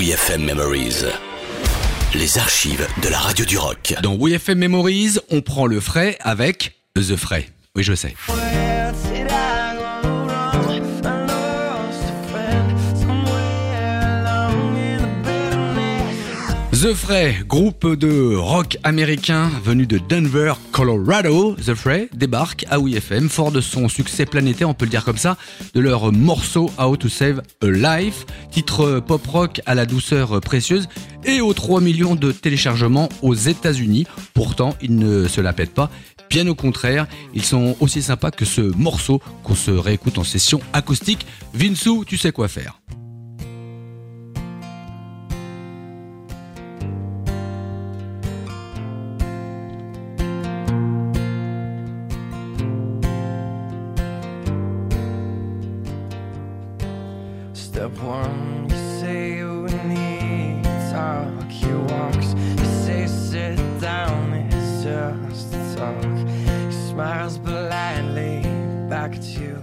WeFM Memories. Les archives de la radio du rock. Dans WeFM Memories, on prend le frais avec The Fray. Oui, je sais. The Fray, groupe de rock américain venu de Denver, Colorado. The Fray débarque à WeFM, fort de son succès planétaire, on peut le dire comme ça, de leur morceau How to Save a Life, titre pop rock à la douceur précieuse et aux 3 millions de téléchargements aux États-Unis. Pourtant, ils ne se la pètent pas. Bien au contraire, ils sont aussi sympas que ce morceau qu'on se réécoute en session acoustique. Vinsou, tu sais quoi faire. Step one, you say you need to talk. He walks, you say sit down, it's just talk. He smiles politely back at you.